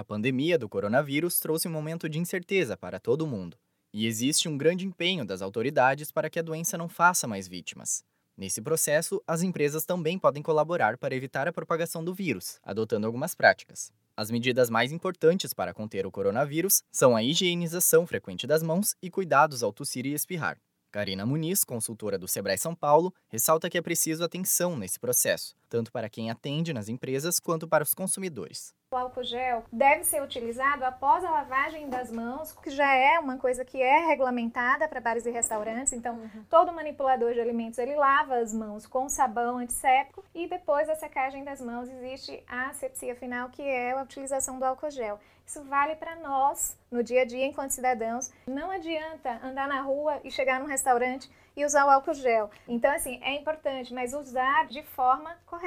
A pandemia do coronavírus trouxe um momento de incerteza para todo mundo, e existe um grande empenho das autoridades para que a doença não faça mais vítimas. Nesse processo, as empresas também podem colaborar para evitar a propagação do vírus, adotando algumas práticas. As medidas mais importantes para conter o coronavírus são a higienização frequente das mãos e cuidados ao tossir e espirrar. Karina Muniz, consultora do Sebrae São Paulo, ressalta que é preciso atenção nesse processo, tanto para quem atende nas empresas quanto para os consumidores. O álcool gel deve ser utilizado após a lavagem das mãos, que já é uma coisa que é regulamentada para bares e restaurantes. Então, uhum. todo manipulador de alimentos ele lava as mãos com sabão antisséptico e depois da secagem das mãos existe a asepsia final, que é a utilização do álcool gel. Isso vale para nós no dia a dia enquanto cidadãos. Não adianta andar na rua e chegar num restaurante e usar o álcool gel. Então, assim, é importante, mas usar de forma correta.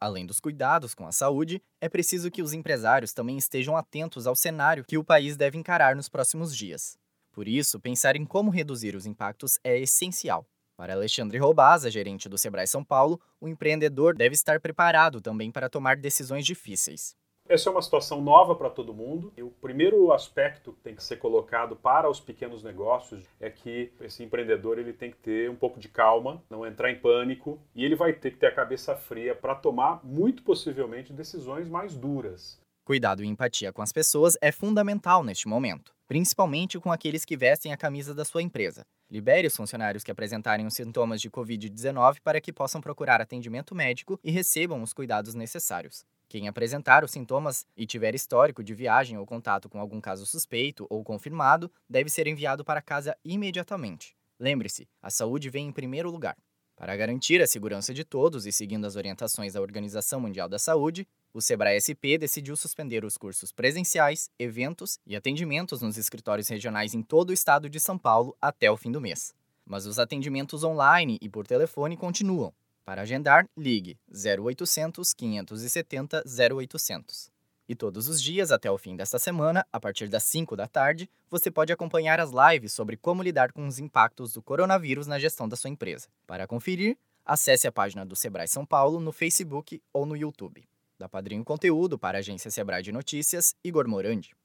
Além dos cuidados com a saúde, é preciso que os empresários também estejam atentos ao cenário que o país deve encarar nos próximos dias. Por isso, pensar em como reduzir os impactos é essencial. Para Alexandre Robaza, gerente do Sebrae São Paulo, o empreendedor deve estar preparado também para tomar decisões difíceis. Essa é uma situação nova para todo mundo. E o primeiro aspecto que tem que ser colocado para os pequenos negócios é que esse empreendedor ele tem que ter um pouco de calma, não entrar em pânico e ele vai ter que ter a cabeça fria para tomar, muito possivelmente, decisões mais duras. Cuidado e empatia com as pessoas é fundamental neste momento, principalmente com aqueles que vestem a camisa da sua empresa. Libere os funcionários que apresentarem os sintomas de Covid-19 para que possam procurar atendimento médico e recebam os cuidados necessários. Quem apresentar os sintomas e tiver histórico de viagem ou contato com algum caso suspeito ou confirmado deve ser enviado para casa imediatamente. Lembre-se, a saúde vem em primeiro lugar. Para garantir a segurança de todos e seguindo as orientações da Organização Mundial da Saúde, o Sebrae SP decidiu suspender os cursos presenciais, eventos e atendimentos nos escritórios regionais em todo o estado de São Paulo até o fim do mês. Mas os atendimentos online e por telefone continuam, para agendar, ligue 0800 570 0800. E todos os dias até o fim desta semana, a partir das 5 da tarde, você pode acompanhar as lives sobre como lidar com os impactos do coronavírus na gestão da sua empresa. Para conferir, acesse a página do Sebrae São Paulo no Facebook ou no YouTube. Da Padrinho Conteúdo para a agência Sebrae de Notícias, Igor Morandi.